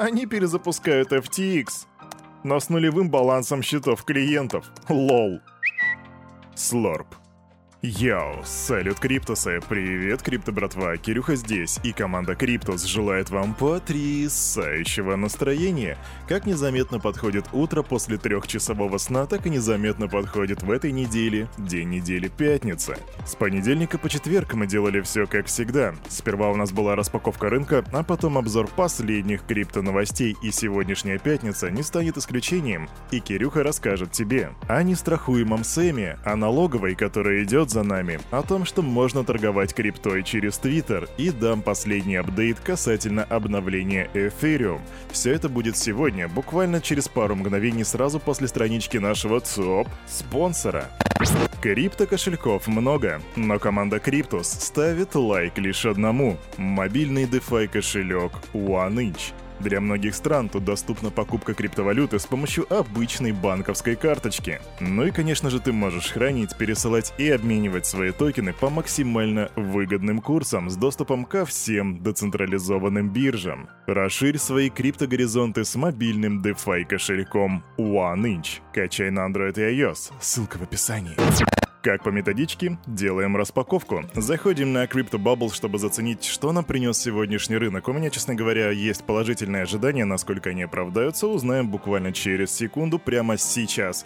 Они перезапускают FTX, но с нулевым балансом счетов клиентов. LOL. Слорп. Yo, салют Криптусы, привет, Крипто братва, Кирюха здесь, и команда Криптус желает вам потрясающего настроения. Как незаметно подходит утро после трехчасового сна, так и незаметно подходит в этой неделе, день недели пятница. С понедельника по четверг мы делали все как всегда. Сперва у нас была распаковка рынка, а потом обзор последних крипто новостей, и сегодняшняя пятница не станет исключением. И Кирюха расскажет тебе о нестрахуемом Сэме, о налоговой, которая идет за нами, о том, что можно торговать криптой через Твиттер, и дам последний апдейт касательно обновления Ethereum. Все это будет сегодня, буквально через пару мгновений сразу после странички нашего ТОП-спонсора. Крипто-кошельков много, но команда Cryptos ставит лайк лишь одному – мобильный DeFi кошелек OneInch. Для многих стран тут доступна покупка криптовалюты с помощью обычной банковской карточки. Ну и, конечно же, ты можешь хранить, пересылать и обменивать свои токены по максимально выгодным курсам с доступом ко всем децентрализованным биржам. Расширь свои криптогоризонты с мобильным DeFi кошельком OneInch. Качай на Android и iOS. Ссылка в описании. Как по методичке, делаем распаковку. Заходим на CryptoBubble, чтобы заценить, что нам принес сегодняшний рынок. У меня, честно говоря, есть положительные ожидания, насколько они оправдаются, узнаем буквально через секунду, прямо сейчас.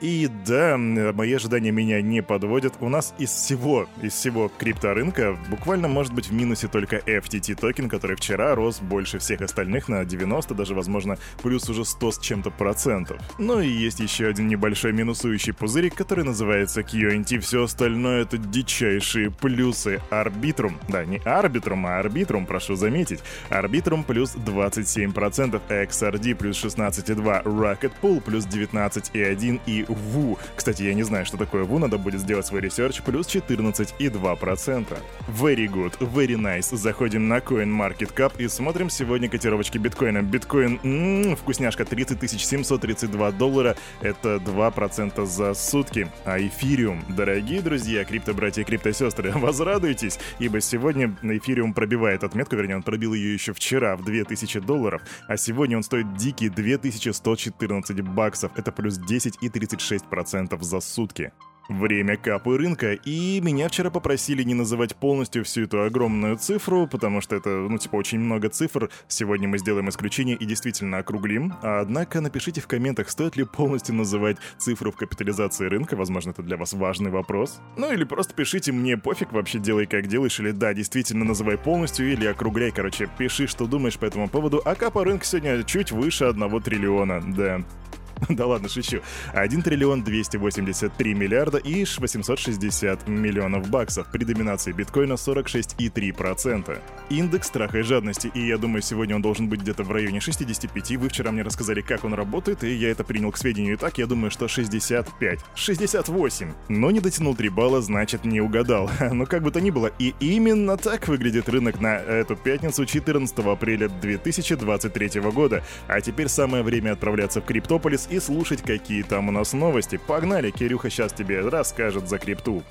И да, мои ожидания меня не подводят. У нас из всего, из всего крипторынка буквально может быть в минусе только FTT токен, который вчера рос больше всех остальных на 90, даже возможно плюс уже 100 с чем-то процентов. Ну и есть еще один небольшой минусующий пузырик, который называется QNT. Все остальное это дичайшие плюсы. Arbitrum, да, не Arbitrum, а Arbitrum, прошу заметить. Arbitrum плюс 27%, XRD плюс 16,2, Rocket Pool плюс 19,1 и WOO. Кстати, я не знаю, что такое WOO, надо будет сделать свой research, плюс 14,2%. Very good, very nice. Заходим на CoinMarketCap и смотрим сегодня котировочки биткоина. Биткоин, м-м, вкусняшка, 30 732 доллара, это 2% за сутки. А эфириум, дорогие друзья, крипто-братья и крипто-сестры, возрадуйтесь, ибо сегодня эфириум пробивает отметку, вернее, он пробил ее еще вчера в 2000 долларов, а сегодня он стоит дикие 2114 баксов, это плюс 10 и 30 36% за сутки. Время капы рынка, и меня вчера попросили не называть полностью всю эту огромную цифру, потому что это, ну, типа, очень много цифр. Сегодня мы сделаем исключение и действительно округлим. Однако напишите в комментах, стоит ли полностью называть цифру в капитализации рынка, возможно, это для вас важный вопрос. Ну или просто пишите мне, пофиг вообще, делай как делаешь, или да, действительно называй полностью, или округляй, короче, пиши, что думаешь по этому поводу. А капа рынка сегодня чуть выше 1 триллиона, да. Да ладно, шучу. 1 триллион 283 миллиарда и 860 миллионов баксов при доминации биткоина 46,3%. Индекс страха и жадности, и я думаю, сегодня он должен быть где-то в районе 65. Вы вчера мне рассказали, как он работает, и я это принял к сведению. Итак, я думаю, что 65. 68. Но не дотянул 3 балла, значит, не угадал. Но как бы то ни было, и именно так выглядит рынок на эту пятницу 14 апреля 2023 года. А теперь самое время отправляться в Криптополис и слушать, какие там у нас новости. Погнали, Кирюха сейчас тебе расскажет за крипту.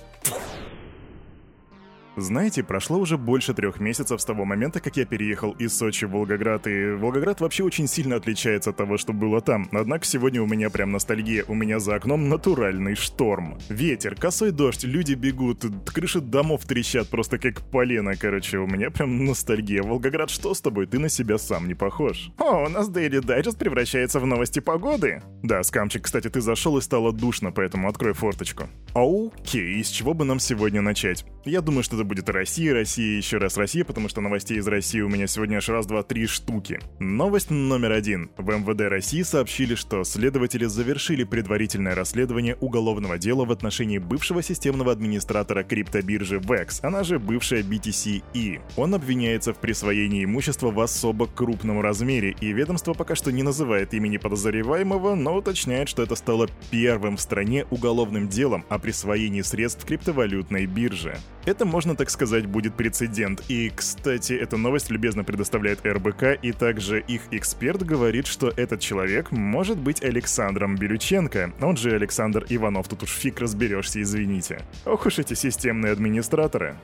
Знаете, прошло уже больше трех месяцев с того момента, как я переехал из Сочи в Волгоград, и Волгоград вообще очень сильно отличается от того, что было там. Однако сегодня у меня прям ностальгия, у меня за окном натуральный шторм. Ветер, косой дождь, люди бегут, крыши домов трещат просто как полено, короче, у меня прям ностальгия. Волгоград, что с тобой? Ты на себя сам не похож. О, у нас Daily Digest превращается в новости погоды. Да, скамчик, кстати, ты зашел и стало душно, поэтому открой форточку. Окей, с чего бы нам сегодня начать? Я думаю, что это будет Россия, Россия, еще раз Россия, потому что новостей из России у меня сегодня аж раз, два, три штуки. Новость номер один. В МВД России сообщили, что следователи завершили предварительное расследование уголовного дела в отношении бывшего системного администратора криптобиржи VEX, она же бывшая BTC-E. Он обвиняется в присвоении имущества в особо крупном размере, и ведомство пока что не называет имени подозреваемого, но уточняет, что это стало первым в стране уголовным делом о присвоении средств криптовалютной биржи. Это, можно так сказать, будет прецедент. И, кстати, эту новость любезно предоставляет РБК, и также их эксперт говорит, что этот человек может быть Александром Белюченко, он же Александр Иванов, тут уж фиг разберешься, извините. Ох уж эти системные администраторы.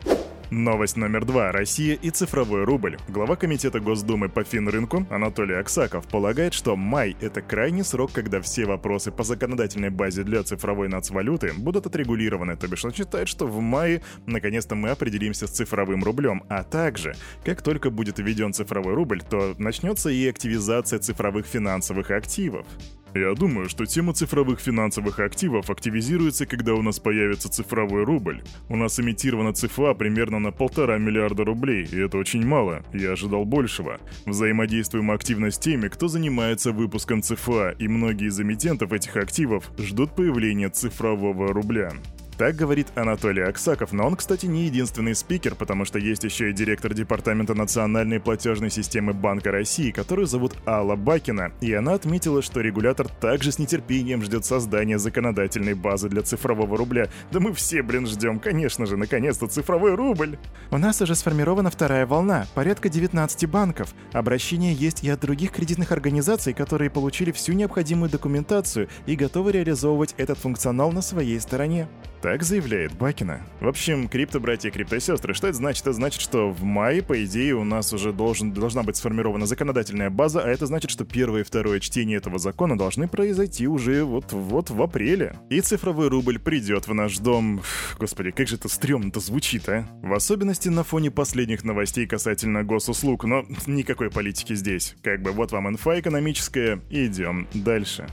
Новость номер два. Россия и цифровой рубль. Глава Комитета Госдумы по финрынку Анатолий Аксаков полагает, что май — это крайний срок, когда все вопросы по законодательной базе для цифровой нацвалюты будут отрегулированы. То бишь он считает, что в мае наконец-то мы определимся с цифровым рублем. А также, как только будет введен цифровой рубль, то начнется и активизация цифровых финансовых активов. Я думаю, что тема цифровых финансовых активов активизируется, когда у нас появится цифровой рубль. У нас имитирована цифра примерно на полтора миллиарда рублей, и это очень мало, я ожидал большего. Взаимодействуем активно с теми, кто занимается выпуском цифра, и многие из эмитентов этих активов ждут появления цифрового рубля. Так говорит Анатолий Аксаков, но он, кстати, не единственный спикер, потому что есть еще и директор Департамента национальной платежной системы Банка России, которую зовут Алла Бакина, и она отметила, что регулятор также с нетерпением ждет создания законодательной базы для цифрового рубля. Да мы все, блин, ждем, конечно же, наконец-то цифровой рубль. У нас уже сформирована вторая волна, порядка 19 банков. Обращения есть и от других кредитных организаций, которые получили всю необходимую документацию и готовы реализовывать этот функционал на своей стороне. Так заявляет Бакина. В общем, крипто-братья и крипто-сестры, что это значит? Это значит, что в мае, по идее, у нас уже должен, должна быть сформирована законодательная база, а это значит, что первое и второе чтение этого закона должны произойти уже вот-вот в апреле. И цифровой рубль придет в наш дом. Господи, как же это стрёмно-то звучит, а? В особенности на фоне последних новостей касательно госуслуг, но никакой политики здесь. Как бы вот вам инфа экономическая, идем дальше.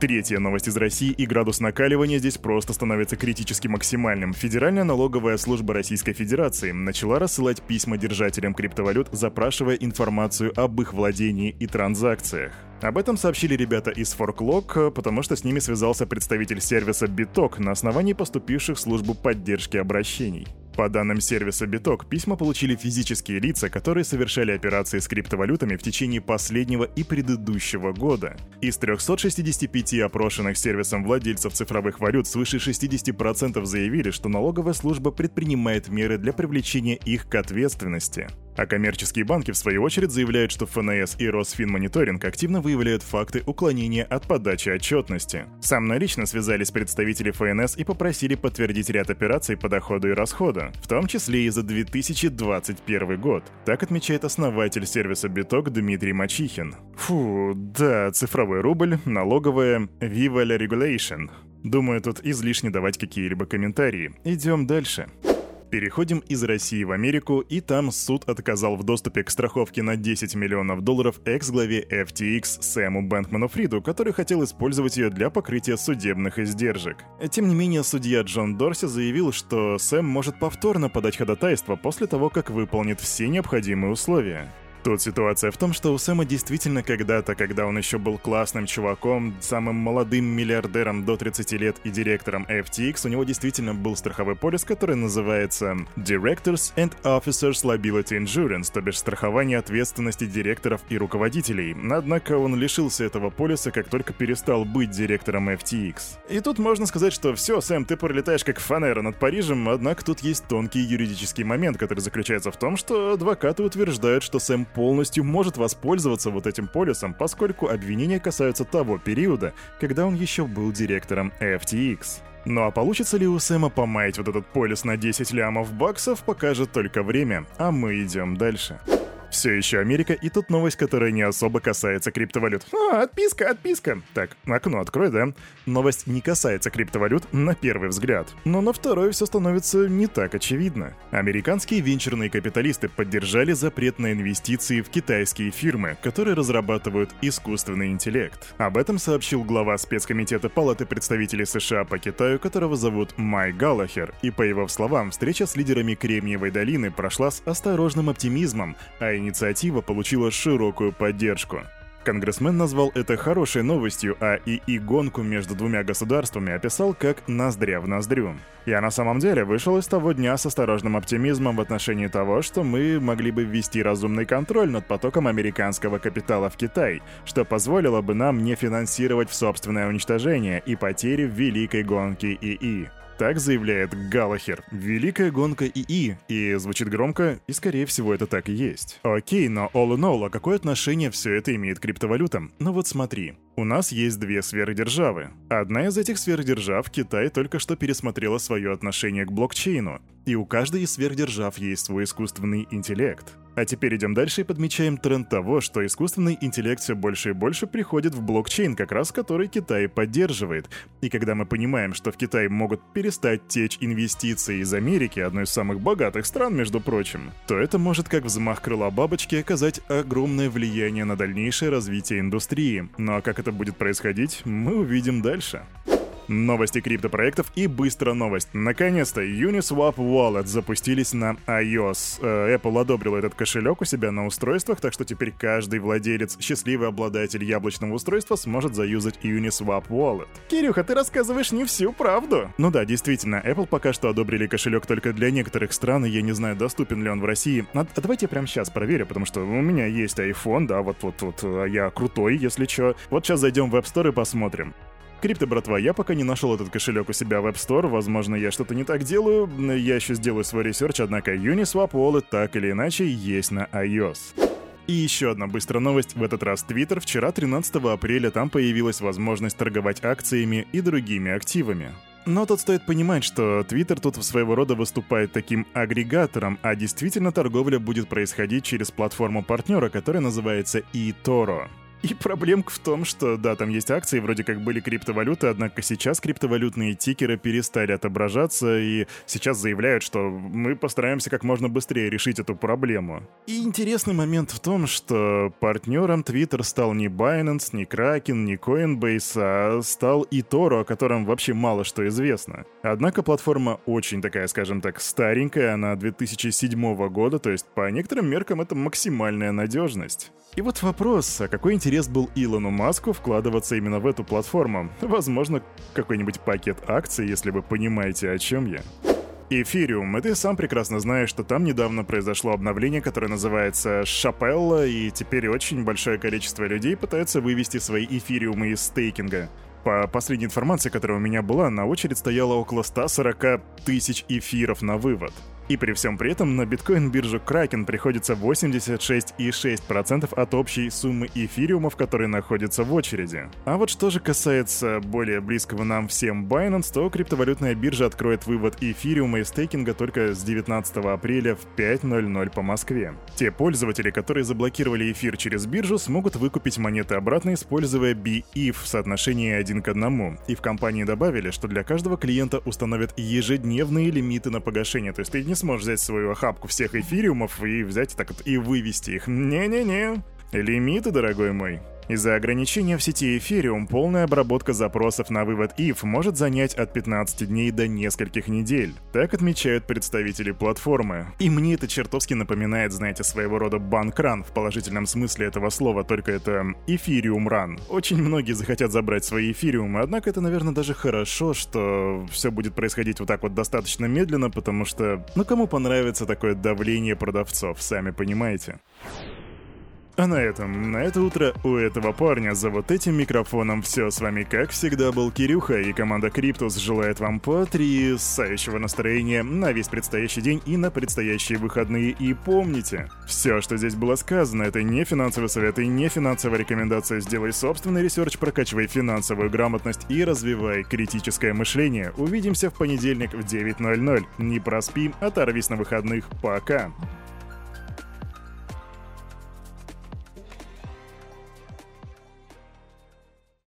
Третья новость из России и градус накаливания здесь просто становится критически максимальным. Федеральная налоговая служба Российской Федерации начала рассылать письма держателям криптовалют, запрашивая информацию об их владении и транзакциях. Об этом сообщили ребята из ForkLog, потому что с ними связался представитель сервиса Bitok на основании поступивших в службу поддержки обращений. По данным сервиса Биток, письма получили физические лица, которые совершали операции с криптовалютами в течение последнего и предыдущего года. Из 365 опрошенных сервисом владельцев цифровых валют свыше 60% заявили, что налоговая служба предпринимает меры для привлечения их к ответственности. А коммерческие банки, в свою очередь, заявляют, что ФНС и Росфинмониторинг активно выявляют факты уклонения от подачи отчетности. Со мной лично связались представители ФНС и попросили подтвердить ряд операций по доходу и расходу, в том числе и за 2021 год. Так отмечает основатель сервиса Биток Дмитрий Мачихин. Фу, да, цифровой рубль, налоговая, Viva la Regulation. Думаю, тут излишне давать какие-либо комментарии. Идем дальше. Переходим из России в Америку, и там суд отказал в доступе к страховке на 10 миллионов долларов экс-главе FTX Сэму Бэнкману Фриду, который хотел использовать ее для покрытия судебных издержек. Тем не менее, судья Джон Дорси заявил, что Сэм может повторно подать ходатайство после того, как выполнит все необходимые условия. Тут ситуация в том, что у Сэма действительно когда-то, когда он еще был классным чуваком, самым молодым миллиардером до 30 лет и директором FTX, у него действительно был страховой полис, который называется Directors and Officers Liability Insurance, то бишь страхование ответственности директоров и руководителей. Однако он лишился этого полиса, как только перестал быть директором FTX. И тут можно сказать, что все, Сэм, ты пролетаешь как фанера над Парижем, однако тут есть тонкий юридический момент, который заключается в том, что адвокаты утверждают, что Сэм полностью может воспользоваться вот этим полисом, поскольку обвинения касаются того периода, когда он еще был директором FTX. Ну а получится ли у Сэма помаять вот этот полис на 10 лямов баксов, покажет только время, а мы идем дальше. Все еще Америка, и тут новость, которая не особо касается криптовалют. А, отписка, отписка. Так, окно открой, да? Новость не касается криптовалют на первый взгляд. Но на второй все становится не так очевидно. Американские венчурные капиталисты поддержали запрет на инвестиции в китайские фирмы, которые разрабатывают искусственный интеллект. Об этом сообщил глава спецкомитета Палаты представителей США по Китаю, которого зовут Май Галлахер. И по его словам, встреча с лидерами Кремниевой долины прошла с осторожным оптимизмом, а инициатива получила широкую поддержку. Конгрессмен назвал это хорошей новостью, а ИИ-гонку между двумя государствами описал как «ноздря в ноздрю». Я на самом деле вышел из того дня с осторожным оптимизмом в отношении того, что мы могли бы ввести разумный контроль над потоком американского капитала в Китай, что позволило бы нам не финансировать в собственное уничтожение и потери в великой гонке ИИ. Так заявляет Галахер. Великая гонка ИИ. И звучит громко, и скорее всего это так и есть. Окей, но all in all, а какое отношение все это имеет к криптовалютам? Ну вот смотри. У нас есть две сверхдержавы. Одна из этих сверхдержав, Китай, только что пересмотрела свое отношение к блокчейну. И у каждой из сверхдержав есть свой искусственный интеллект. А теперь идем дальше и подмечаем тренд того, что искусственный интеллект все больше и больше приходит в блокчейн, как раз который Китай поддерживает. И когда мы понимаем, что в Китай могут перестать течь инвестиции из Америки, одной из самых богатых стран, между прочим, то это может как взмах крыла бабочки оказать огромное влияние на дальнейшее развитие индустрии. Ну а как это будет происходить, мы увидим дальше. Новости криптопроектов и быстро новость. Наконец-то Uniswap Wallet запустились на iOS. Э, Apple одобрил этот кошелек у себя на устройствах, так что теперь каждый владелец, счастливый обладатель яблочного устройства сможет заюзать Uniswap Wallet. Кирюха, ты рассказываешь не всю правду. Ну да, действительно, Apple пока что одобрили кошелек только для некоторых стран, и я не знаю, доступен ли он в России. А, а давайте я прямо сейчас проверю, потому что у меня есть iPhone, да, вот-вот-вот, а я крутой, если что. Вот сейчас зайдем в App Store и посмотрим. Крипто-братва, я пока не нашел этот кошелек у себя в App Store, возможно, я что-то не так делаю, я еще сделаю свой research, однако Uniswap Wallet так или иначе есть на iOS. И еще одна быстрая новость, в этот раз Twitter. Вчера, 13 апреля, там появилась возможность торговать акциями и другими активами. Но тут стоит понимать, что Twitter тут своего рода выступает таким агрегатором, а действительно торговля будет происходить через платформу партнера, которая называется eToro. И проблемка в том, что да, там есть акции, вроде как были криптовалюты, однако сейчас криптовалютные тикеры перестали отображаться и сейчас заявляют, что мы постараемся как можно быстрее решить эту проблему. И интересный момент в том, что партнером Twitter стал не Binance, не Kraken, не Coinbase, а стал eToro, о котором вообще мало что известно. Однако платформа очень такая, скажем так, старенькая, она 2007 года, то есть по некоторым меркам это максимальная надежность. И вот вопрос, а какой интерес был Илону Маску вкладываться именно в эту платформу? Возможно, какой-нибудь пакет акций, если вы понимаете, о чем я. Эфириум, и ты сам прекрасно знаешь, что там недавно произошло обновление, которое называется Шапелла, и теперь очень большое количество людей пытаются вывести свои эфириумы из стейкинга. По последней информации, которая у меня была, на очередь стояло около 140 тысяч эфиров на вывод. И при всем при этом на биткоин-биржу Kraken приходится 86,6% от общей суммы эфириумов, которые находятся в очереди. А вот что же касается более близкого нам всем Binance, то криптовалютная биржа откроет вывод эфириума и стейкинга только с 19 апреля в 5.00 по Москве. Те пользователи, которые заблокировали эфир через биржу, смогут выкупить монеты обратно, используя BEEF в соотношении 1 к 1. И в компании добавили, что для каждого клиента установят ежедневные лимиты на погашение, то есть ты не не сможешь взять свою охапку всех эфириумов и взять так вот и вывести их. Не-не-не. Лимиты, дорогой мой. Из-за ограничения в сети Ethereum полная обработка запросов на вывод ETH может занять от 15 дней до нескольких недель. Так отмечают представители платформы. И мне это чертовски напоминает, знаете, своего рода банк-ран в положительном смысле этого слова, только это Ethereum Run. Очень многие захотят забрать свои эфириумы, однако это, наверное, даже хорошо, что все будет происходить вот так вот достаточно медленно, потому что, ну кому понравится такое давление продавцов, сами понимаете. А на этом, на это утро у этого парня за вот этим микрофоном все. С вами, как всегда, был Кирюха, и команда Криптус желает вам потрясающего настроения на весь предстоящий день и на предстоящие выходные. И помните, все, что здесь было сказано, это не финансовый совет и не финансовая рекомендация. Сделай собственный research, прокачивай финансовую грамотность и развивай критическое мышление. Увидимся в понедельник в 9.00. Не проспи, оторвись на выходных. Пока!